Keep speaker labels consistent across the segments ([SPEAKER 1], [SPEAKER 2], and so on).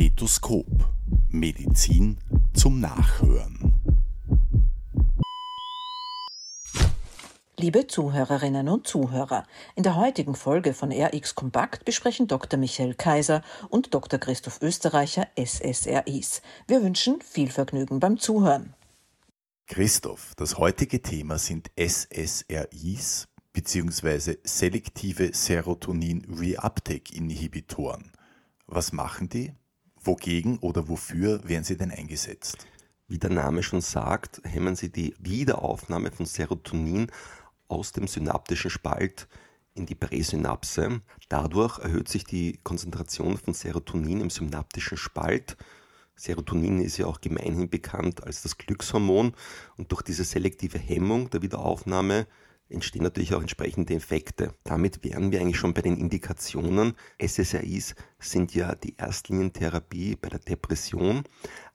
[SPEAKER 1] Stethoskop. Medizin zum Nachhören.
[SPEAKER 2] Liebe Zuhörerinnen und Zuhörer, in der heutigen Folge von RX Kompakt besprechen Dr. Michael Kaiser und Dr. Christoph Österreicher SSRIs. Wir wünschen viel Vergnügen beim Zuhören.
[SPEAKER 1] Christoph, das heutige Thema sind SSRIs bzw. selektive Serotonin-Reuptake-Inhibitoren. Was machen die? Wogegen oder wofür werden sie denn eingesetzt?
[SPEAKER 3] Wie der Name schon sagt, hemmen sie die Wiederaufnahme von Serotonin aus dem synaptischen Spalt in die Präsynapse. Dadurch erhöht sich die Konzentration von Serotonin im synaptischen Spalt. Serotonin ist ja auch gemeinhin bekannt als das Glückshormon und durch diese selektive Hemmung der Wiederaufnahme entstehen natürlich auch entsprechende Effekte. Damit wären wir eigentlich schon bei den Indikationen. SSRIs sind ja die Erstlinientherapie bei der Depression.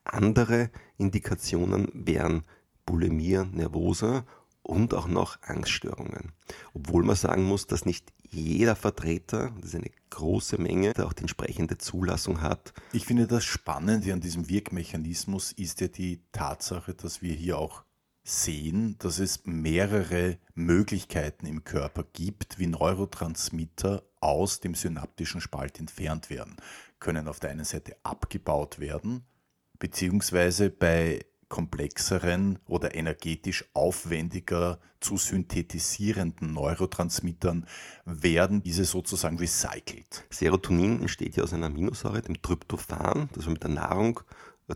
[SPEAKER 3] Andere Indikationen wären Bulimie nervose und auch noch Angststörungen. Obwohl man sagen muss, dass nicht jeder Vertreter, das ist eine große Menge, auch die entsprechende Zulassung hat.
[SPEAKER 1] Ich finde das Spannende an diesem Wirkmechanismus ist ja die Tatsache, dass wir hier auch sehen, dass es mehrere Möglichkeiten im Körper gibt, wie Neurotransmitter aus dem synaptischen Spalt entfernt werden. Können auf der einen Seite abgebaut werden, beziehungsweise bei komplexeren oder energetisch aufwendiger zu synthetisierenden Neurotransmittern werden diese sozusagen recycelt.
[SPEAKER 3] Serotonin entsteht ja aus einer Aminosäure, dem Tryptophan, das wir mit der Nahrung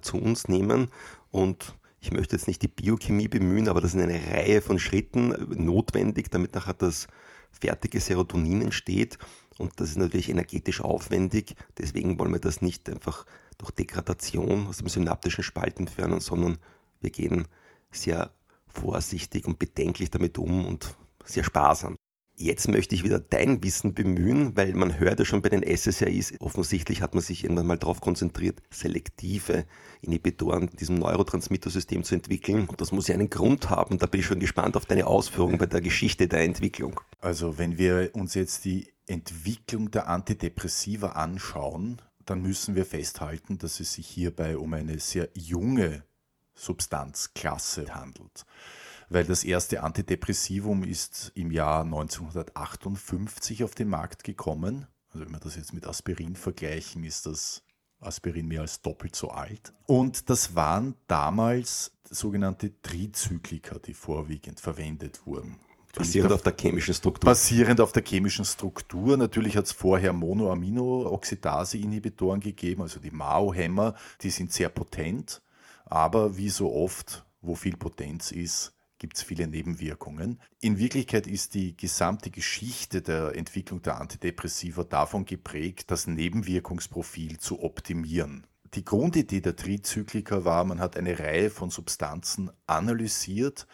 [SPEAKER 3] zu uns nehmen und ich möchte jetzt nicht die Biochemie bemühen, aber das sind eine Reihe von Schritten notwendig, damit nachher das fertige Serotonin entsteht. Und das ist natürlich energetisch aufwendig. Deswegen wollen wir das nicht einfach durch Degradation aus dem synaptischen Spalt entfernen, sondern wir gehen sehr vorsichtig und bedenklich damit um und sehr sparsam. Jetzt möchte ich wieder dein Wissen bemühen, weil man hört ja schon bei den SSRIs, offensichtlich hat man sich irgendwann mal darauf konzentriert, selektive Inhibitoren in diesem Neurotransmittersystem zu entwickeln. Und das muss ja einen Grund haben. Da bin ich schon gespannt auf deine Ausführungen bei der Geschichte der Entwicklung.
[SPEAKER 1] Also wenn wir uns jetzt die Entwicklung der Antidepressiva anschauen, dann müssen wir festhalten, dass es sich hierbei um eine sehr junge Substanzklasse handelt weil das erste Antidepressivum ist im Jahr 1958 auf den Markt gekommen. Also wenn wir das jetzt mit Aspirin vergleichen, ist das Aspirin mehr als doppelt so alt. Und das waren damals sogenannte Trizyklika, die vorwiegend verwendet wurden.
[SPEAKER 3] Basierend auf der chemischen Struktur.
[SPEAKER 1] Basierend auf der chemischen Struktur. Natürlich hat es vorher Monoamino-Oxidase-Inhibitoren gegeben, also die MAO-Hämmer, die sind sehr potent, aber wie so oft, wo viel Potenz ist, gibt es viele Nebenwirkungen. In Wirklichkeit ist die gesamte Geschichte der Entwicklung der Antidepressiva davon geprägt, das Nebenwirkungsprofil zu optimieren. Die Grundidee der Trizyklika war, man hat eine Reihe von Substanzen analysiert,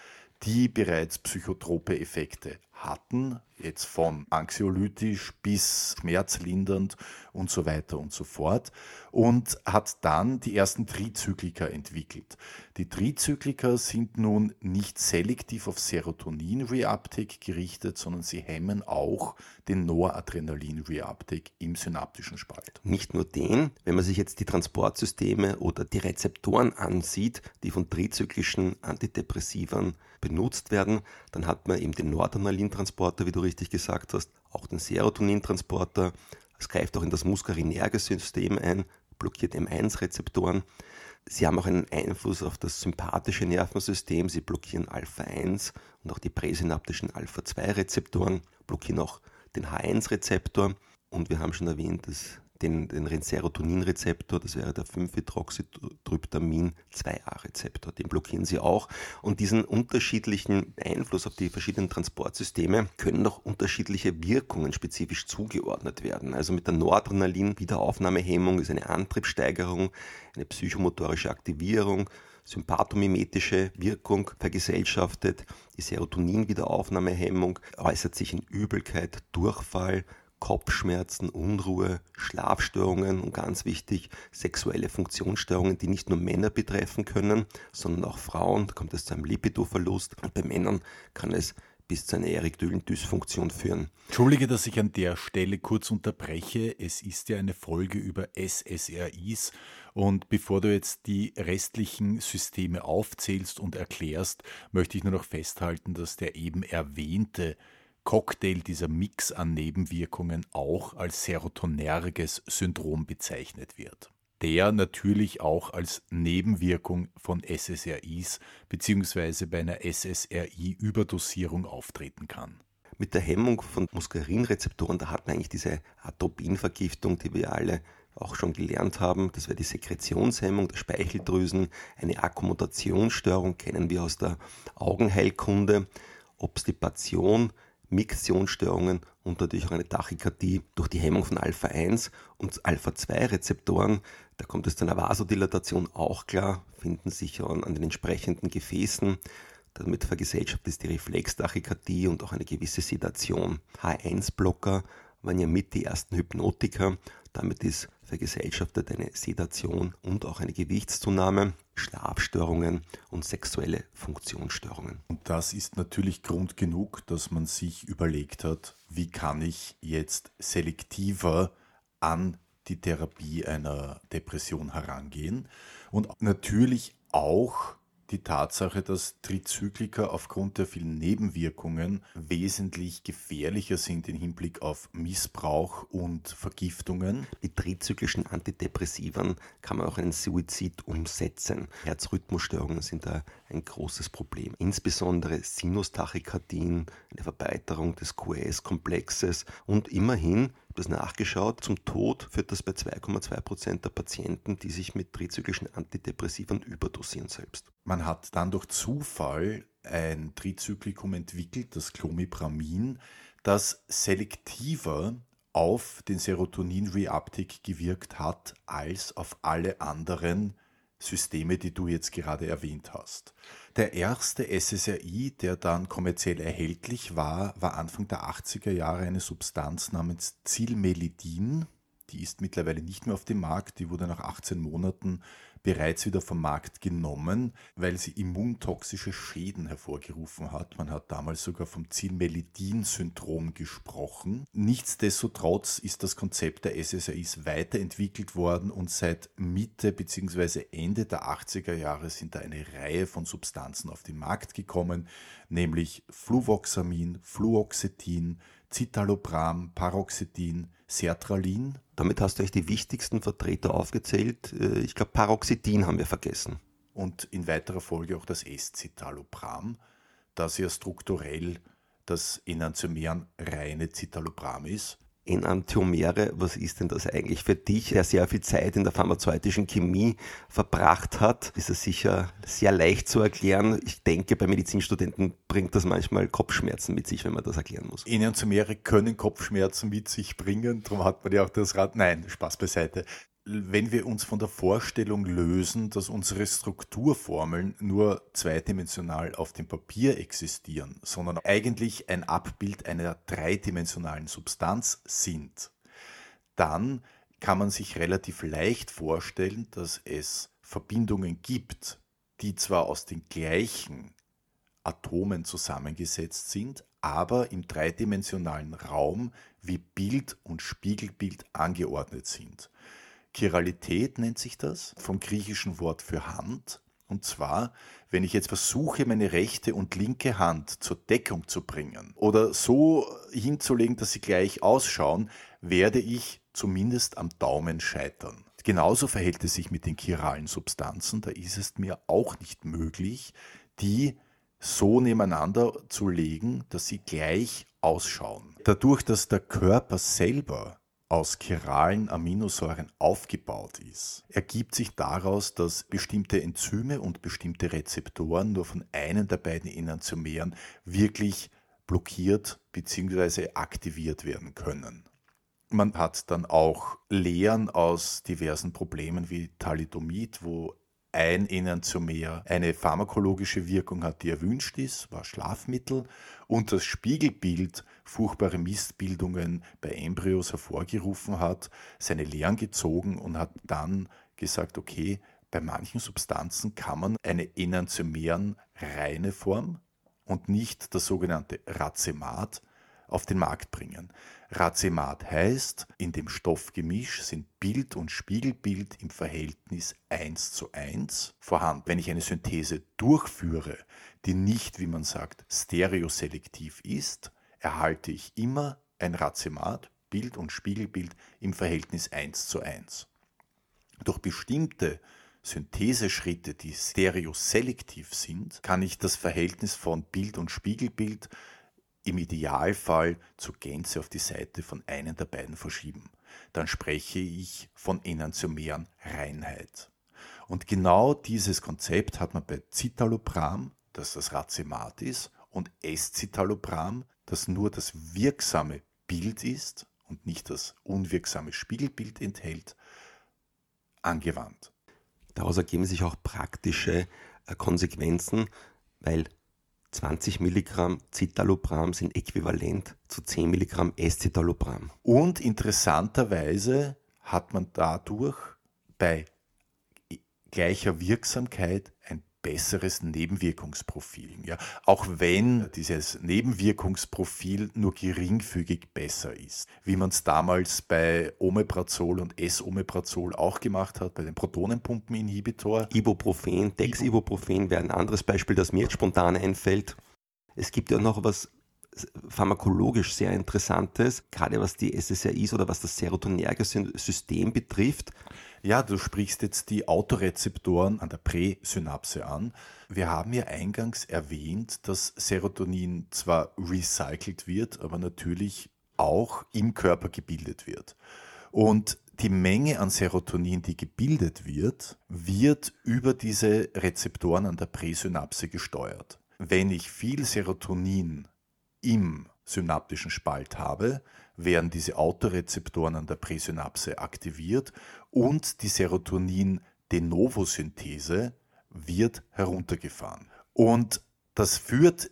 [SPEAKER 1] die bereits psychotrope Effekte hatten, jetzt von anxiolytisch bis schmerzlindernd und so weiter und so fort, und hat dann die ersten Trizyklika entwickelt. Die Trizyklika sind nun nicht selektiv auf Serotonin-Reuptake gerichtet, sondern sie hemmen auch den Noradrenalin-Reuptake im synaptischen Spalt.
[SPEAKER 3] Nicht nur den, wenn man sich jetzt die Transportsysteme oder die Rezeptoren ansieht, die von trizyklischen Antidepressivern benutzt werden, dann hat man eben den Noradrenalin-Transporter, wie du richtig gesagt hast, auch den Serotonintransporter. Es greift auch in das muskarinerge System ein, blockiert M1-Rezeptoren. Sie haben auch einen Einfluss auf das sympathische Nervensystem. Sie blockieren Alpha-1 und auch die präsynaptischen Alpha-2-Rezeptoren, blockieren auch den H1-Rezeptor. Und wir haben schon erwähnt, dass den, den Serotoninrezeptor, das wäre der 5-Hydroxytryptamin-2A-Rezeptor, den blockieren sie auch. Und diesen unterschiedlichen Einfluss auf die verschiedenen Transportsysteme können auch unterschiedliche Wirkungen spezifisch zugeordnet werden. Also mit der Noradrenalin-Wiederaufnahmehemmung ist eine Antriebssteigerung, eine psychomotorische Aktivierung, sympathomimetische Wirkung vergesellschaftet. Die Serotonin-Wiederaufnahmehemmung äußert sich in Übelkeit, Durchfall, Kopfschmerzen, Unruhe, Schlafstörungen und ganz wichtig, sexuelle Funktionsstörungen, die nicht nur Männer betreffen können, sondern auch Frauen. Da kommt es zu einem Lipidoverlust. Und bei Männern kann es bis zu einer Erekdylen-Dysfunktion führen.
[SPEAKER 1] Entschuldige, dass ich an der Stelle kurz unterbreche. Es ist ja eine Folge über SSRIs und bevor du jetzt die restlichen Systeme aufzählst und erklärst, möchte ich nur noch festhalten, dass der eben erwähnte Cocktail dieser Mix an Nebenwirkungen auch als serotonerges Syndrom bezeichnet wird der natürlich auch als Nebenwirkung von SSRIs bzw. bei einer SSRI-Überdosierung auftreten kann.
[SPEAKER 3] Mit der Hemmung von Muskarinrezeptoren, da hat man eigentlich diese Atropinvergiftung, die wir alle auch schon gelernt haben. Das wäre die Sekretionshemmung der Speicheldrüsen. Eine Akkommodationsstörung kennen wir aus der Augenheilkunde. Obstipation Miktionsstörungen und natürlich auch eine Tachykardie durch die Hemmung von Alpha-1 und Alpha-2-Rezeptoren. Da kommt es zu einer Vasodilatation auch klar, finden sich an, an den entsprechenden Gefäßen. Damit vergesellschaftet ist die Reflextachykardie und auch eine gewisse Sedation. H1-Blocker waren ja mit die ersten Hypnotika. Damit ist vergesellschaftet eine Sedation und auch eine Gewichtszunahme, Schlafstörungen und sexuelle Funktionsstörungen.
[SPEAKER 1] Und das ist natürlich Grund genug, dass man sich überlegt hat, wie kann ich jetzt selektiver an die Therapie einer Depression herangehen und natürlich auch die Tatsache, dass Trizyklika aufgrund der vielen Nebenwirkungen wesentlich gefährlicher sind im Hinblick auf Missbrauch und Vergiftungen.
[SPEAKER 3] Mit trizyklischen Antidepressivern kann man auch einen Suizid umsetzen. Herzrhythmusstörungen sind da ein großes Problem. Insbesondere Sinustachykardien, eine Verbreiterung des QS-Komplexes und immerhin das nachgeschaut. Zum Tod führt das bei 2,2 Prozent der Patienten, die sich mit trizyklischen Antidepressivern überdosieren selbst.
[SPEAKER 1] Man hat dann durch Zufall ein Trizyklikum entwickelt, das Clomipramin, das selektiver auf den Serotonin-Reuptake gewirkt hat als auf alle anderen Systeme, die du jetzt gerade erwähnt hast. Der erste SSRI, der dann kommerziell erhältlich war, war Anfang der 80er Jahre eine Substanz namens Zilmelidin. Die ist mittlerweile nicht mehr auf dem Markt, die wurde nach 18 Monaten bereits wieder vom Markt genommen, weil sie immuntoxische Schäden hervorgerufen hat. Man hat damals sogar vom Zilmelidin-Syndrom gesprochen. Nichtsdestotrotz ist das Konzept der SSRIs weiterentwickelt worden und seit Mitte bzw. Ende der 80er Jahre sind da eine Reihe von Substanzen auf den Markt gekommen, nämlich Fluvoxamin, Fluoxetin, Citalopram, Paroxetin, Sertralin.
[SPEAKER 3] Damit hast du euch die wichtigsten Vertreter aufgezählt. Äh, ich glaube, Paroxetin haben wir vergessen.
[SPEAKER 1] Und in weiterer Folge auch das S-Citalopram, das ja strukturell das Enantiomeran reine Citalopram ist.
[SPEAKER 3] Enantiomere, was ist denn das eigentlich für dich, der sehr viel Zeit in der pharmazeutischen Chemie verbracht hat? Ist es sicher sehr leicht zu erklären. Ich denke, bei Medizinstudenten bringt das manchmal Kopfschmerzen mit sich, wenn man das erklären muss.
[SPEAKER 1] Enantiomere können Kopfschmerzen mit sich bringen, darum hat man ja auch das Rad. Nein, Spaß beiseite wenn wir uns von der Vorstellung lösen, dass unsere Strukturformeln nur zweidimensional auf dem Papier existieren, sondern eigentlich ein Abbild einer dreidimensionalen Substanz sind, dann kann man sich relativ leicht vorstellen, dass es Verbindungen gibt, die zwar aus den gleichen Atomen zusammengesetzt sind, aber im dreidimensionalen Raum wie Bild und Spiegelbild angeordnet sind. Chiralität nennt sich das, vom griechischen Wort für Hand. Und zwar, wenn ich jetzt versuche, meine rechte und linke Hand zur Deckung zu bringen oder so hinzulegen, dass sie gleich ausschauen, werde ich zumindest am Daumen scheitern. Genauso verhält es sich mit den chiralen Substanzen. Da ist es mir auch nicht möglich, die so nebeneinander zu legen, dass sie gleich ausschauen. Dadurch, dass der Körper selber aus chiralen Aminosäuren aufgebaut ist, ergibt sich daraus, dass bestimmte Enzyme und bestimmte Rezeptoren nur von einem der beiden Enantiomeren wirklich blockiert bzw. aktiviert werden können. Man hat dann auch Lehren aus diversen Problemen wie Thalidomid, wo ein Enantiomer eine pharmakologische Wirkung hat, die erwünscht ist, war Schlafmittel. Und das Spiegelbild furchtbare Mistbildungen bei Embryos hervorgerufen hat, seine Lehren gezogen und hat dann gesagt, okay, bei manchen Substanzen kann man eine enantiomeren reine Form und nicht das sogenannte Racemat auf den Markt bringen. Racemat heißt, in dem Stoffgemisch sind Bild und Spiegelbild im Verhältnis 1 zu 1 vorhanden. Wenn ich eine Synthese durchführe, die nicht, wie man sagt, stereoselektiv ist, erhalte ich immer ein Racemat, Bild und Spiegelbild im Verhältnis 1 zu 1. Durch bestimmte Syntheseschritte, die stereoselektiv sind, kann ich das Verhältnis von Bild und Spiegelbild im Idealfall zur Gänze auf die Seite von einem der beiden verschieben. Dann spreche ich von enantiomeren Reinheit. Und genau dieses Konzept hat man bei Citalopram, das das Racemat ist, und Escitalopram, das nur das wirksame Bild ist und nicht das unwirksame Spiegelbild enthält, angewandt.
[SPEAKER 3] Daraus ergeben sich auch praktische äh, Konsequenzen, weil 20 Milligramm Citalopram sind äquivalent zu 10 Milligramm Escitalopram.
[SPEAKER 1] Und interessanterweise hat man dadurch bei gleicher Wirksamkeit besseres Nebenwirkungsprofil. Ja, auch wenn dieses Nebenwirkungsprofil nur geringfügig besser ist, wie man es damals bei Omeprazol und S-Omeprazol auch gemacht hat, bei den Protonenpumpeninhibitor.
[SPEAKER 3] Ibuprofen, Dexibuprofen wäre ein anderes Beispiel, das mir jetzt spontan einfällt. Es gibt ja noch was pharmakologisch sehr Interessantes, gerade was die SSRIs oder was das serotonerge System betrifft.
[SPEAKER 1] Ja, du sprichst jetzt die Autorezeptoren an der Präsynapse an. Wir haben ja eingangs erwähnt, dass Serotonin zwar recycelt wird, aber natürlich auch im Körper gebildet wird. Und die Menge an Serotonin, die gebildet wird, wird über diese Rezeptoren an der Präsynapse gesteuert. Wenn ich viel Serotonin im synaptischen Spalt habe, werden diese Autorezeptoren an der Präsynapse aktiviert und die Serotonin-De Novo-Synthese wird heruntergefahren. Und das führt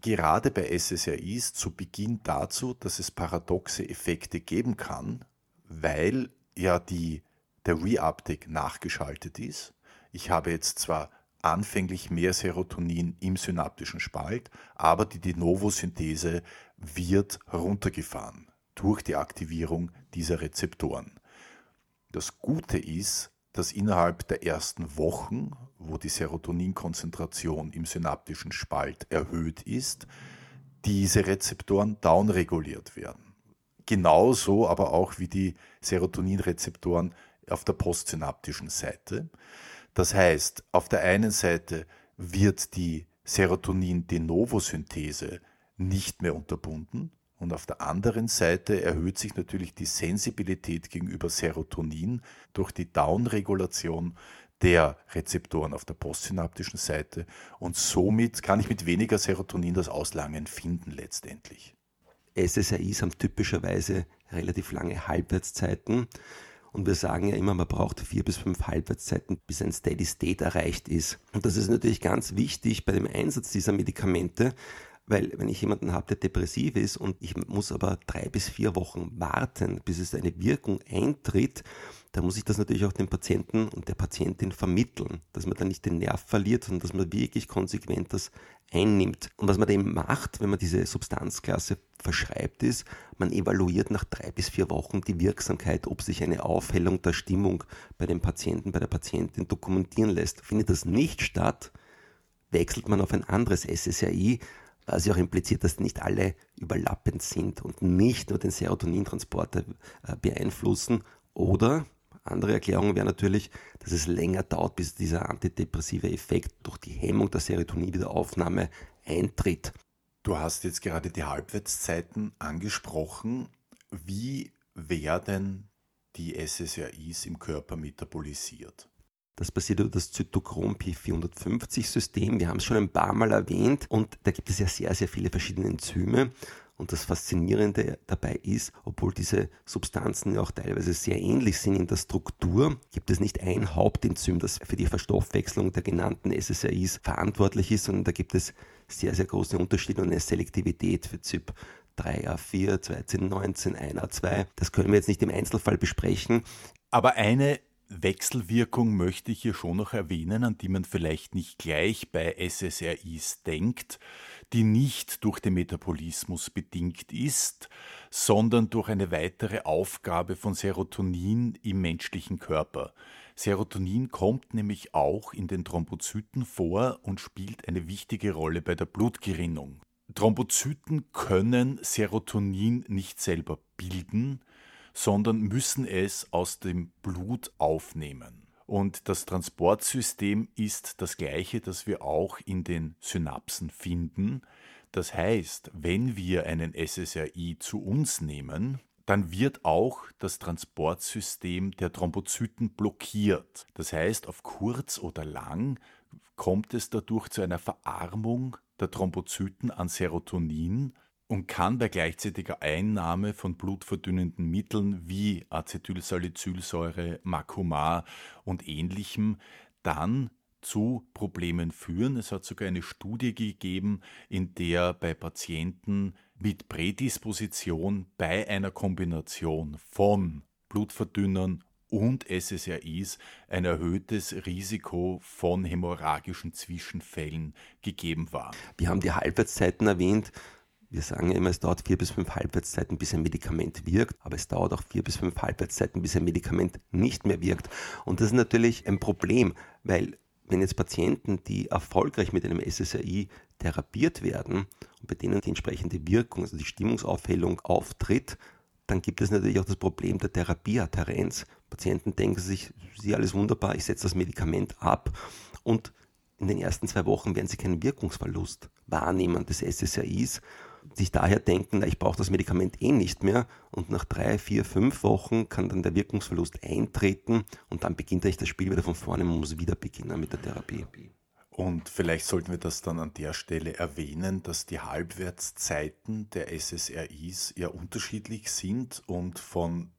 [SPEAKER 1] gerade bei SSRIs zu Beginn dazu, dass es paradoxe Effekte geben kann, weil ja die, der Reuptake nachgeschaltet ist. Ich habe jetzt zwar anfänglich mehr Serotonin im synaptischen Spalt, aber die De Novo-Synthese wird heruntergefahren durch die Aktivierung dieser Rezeptoren. Das Gute ist, dass innerhalb der ersten Wochen, wo die Serotoninkonzentration im synaptischen Spalt erhöht ist, diese Rezeptoren downreguliert werden. Genauso aber auch wie die Serotoninrezeptoren auf der postsynaptischen Seite. Das heißt, auf der einen Seite wird die Serotonin-De Novo-Synthese nicht mehr unterbunden und auf der anderen Seite erhöht sich natürlich die Sensibilität gegenüber Serotonin durch die Downregulation der Rezeptoren auf der postsynaptischen Seite und somit kann ich mit weniger Serotonin das Auslangen finden letztendlich.
[SPEAKER 3] SSRIs haben typischerweise relativ lange Halbwertszeiten. Und wir sagen ja immer, man braucht vier bis fünf Halbwertszeiten, bis ein Steady State erreicht ist. Und das ist natürlich ganz wichtig bei dem Einsatz dieser Medikamente, weil wenn ich jemanden habe, der depressiv ist und ich muss aber drei bis vier Wochen warten, bis es eine Wirkung eintritt, dann muss ich das natürlich auch dem Patienten und der Patientin vermitteln, dass man da nicht den Nerv verliert, sondern dass man wirklich konsequent das einnimmt. Und was man eben macht, wenn man diese Substanzklasse verschreibt, ist, man evaluiert nach drei bis vier Wochen die Wirksamkeit, ob sich eine Aufhellung der Stimmung bei dem Patienten, bei der Patientin dokumentieren lässt. Findet das nicht statt, wechselt man auf ein anderes SSRI, was ja auch impliziert, dass nicht alle überlappend sind und nicht nur den Serotonintransporter äh, beeinflussen. Oder andere Erklärung wäre natürlich, dass es länger dauert, bis dieser antidepressive Effekt durch die Hemmung der Serotoninwiederaufnahme eintritt.
[SPEAKER 1] Du hast jetzt gerade die Halbwertszeiten angesprochen. Wie werden die SSRIs im Körper metabolisiert?
[SPEAKER 3] Das passiert über das Zytochrom P450-System. Wir haben es schon ein paar Mal erwähnt und da gibt es ja sehr, sehr viele verschiedene Enzyme. Und das Faszinierende dabei ist, obwohl diese Substanzen ja auch teilweise sehr ähnlich sind in der Struktur, gibt es nicht ein Hauptenzym, das für die Verstoffwechslung der genannten SSRIs verantwortlich ist, sondern da gibt es sehr, sehr große Unterschiede und eine Selektivität für ZYP 3A4, 2C19, 1A2. Das können wir jetzt nicht im Einzelfall besprechen.
[SPEAKER 1] Aber eine Wechselwirkung möchte ich hier schon noch erwähnen, an die man vielleicht nicht gleich bei SSRIs denkt, die nicht durch den Metabolismus bedingt ist, sondern durch eine weitere Aufgabe von Serotonin im menschlichen Körper. Serotonin kommt nämlich auch in den Thrombozyten vor und spielt eine wichtige Rolle bei der Blutgerinnung. Thrombozyten können Serotonin nicht selber bilden, sondern müssen es aus dem Blut aufnehmen. Und das Transportsystem ist das gleiche, das wir auch in den Synapsen finden. Das heißt, wenn wir einen SSRI zu uns nehmen, dann wird auch das Transportsystem der Thrombozyten blockiert. Das heißt, auf kurz oder lang kommt es dadurch zu einer Verarmung der Thrombozyten an Serotonin und kann bei gleichzeitiger Einnahme von blutverdünnenden Mitteln wie Acetylsalicylsäure, Macumar und ähnlichem dann zu Problemen führen. Es hat sogar eine Studie gegeben, in der bei Patienten mit Prädisposition bei einer Kombination von Blutverdünnern und SSRIs ein erhöhtes Risiko von hämorrhagischen Zwischenfällen gegeben war.
[SPEAKER 3] Wir haben die Halbwertszeiten erwähnt. Wir sagen immer, es dauert vier bis fünf Halbwertszeiten, bis ein Medikament wirkt, aber es dauert auch vier bis fünf Halbwertszeiten, bis ein Medikament nicht mehr wirkt. Und das ist natürlich ein Problem, weil wenn jetzt Patienten, die erfolgreich mit einem SSRI therapiert werden und bei denen die entsprechende Wirkung, also die Stimmungsaufhellung auftritt, dann gibt es natürlich auch das Problem der Therapieadherenz. Patienten denken sich, sie alles wunderbar, ich setze das Medikament ab und in den ersten zwei Wochen werden sie keinen Wirkungsverlust wahrnehmen des SSRIs, sich daher denken, ich brauche das Medikament eh nicht mehr und nach drei, vier, fünf Wochen kann dann der Wirkungsverlust eintreten und dann beginnt eigentlich das Spiel wieder von vorne, man muss wieder beginnen mit der Therapie.
[SPEAKER 1] Und vielleicht sollten wir das dann an der Stelle erwähnen, dass die Halbwertszeiten der SSRIs ja unterschiedlich sind und von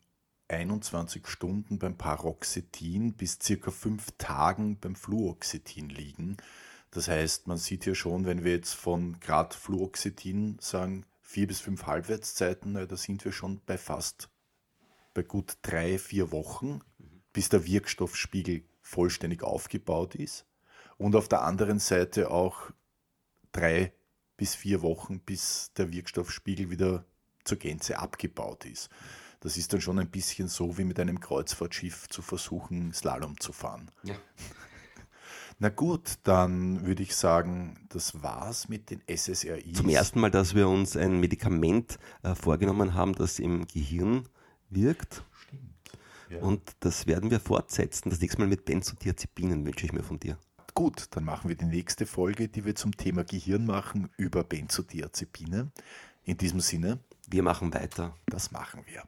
[SPEAKER 1] 21 Stunden beim Paroxetin bis circa fünf Tagen beim Fluoxetin liegen. Das heißt, man sieht hier schon, wenn wir jetzt von Grad Fluoxetin sagen, vier bis fünf Halbwertszeiten, da sind wir schon bei fast bei gut drei, vier Wochen, bis der Wirkstoffspiegel vollständig aufgebaut ist und auf der anderen Seite auch drei bis vier Wochen, bis der Wirkstoffspiegel wieder zur Gänze abgebaut ist. Das ist dann schon ein bisschen so, wie mit einem Kreuzfahrtschiff zu versuchen, Slalom zu fahren. Ja. Na gut, dann würde ich sagen, das war's mit den SSRIs.
[SPEAKER 3] Zum ersten Mal, dass wir uns ein Medikament äh, vorgenommen haben, das im Gehirn wirkt. Stimmt. Ja. Und das werden wir fortsetzen. Das nächste Mal mit Benzodiazepinen wünsche ich mir von dir.
[SPEAKER 1] Gut, dann machen wir die nächste Folge, die wir zum Thema Gehirn machen, über Benzodiazepine. In diesem Sinne.
[SPEAKER 3] Wir machen weiter.
[SPEAKER 1] Das machen wir.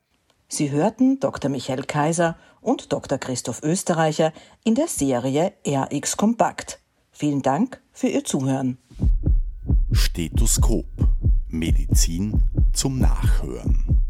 [SPEAKER 2] Sie hörten Dr. Michael Kaiser und Dr. Christoph Österreicher in der Serie RX Kompakt. Vielen Dank für Ihr Zuhören.
[SPEAKER 1] Stethoskop. Medizin zum Nachhören.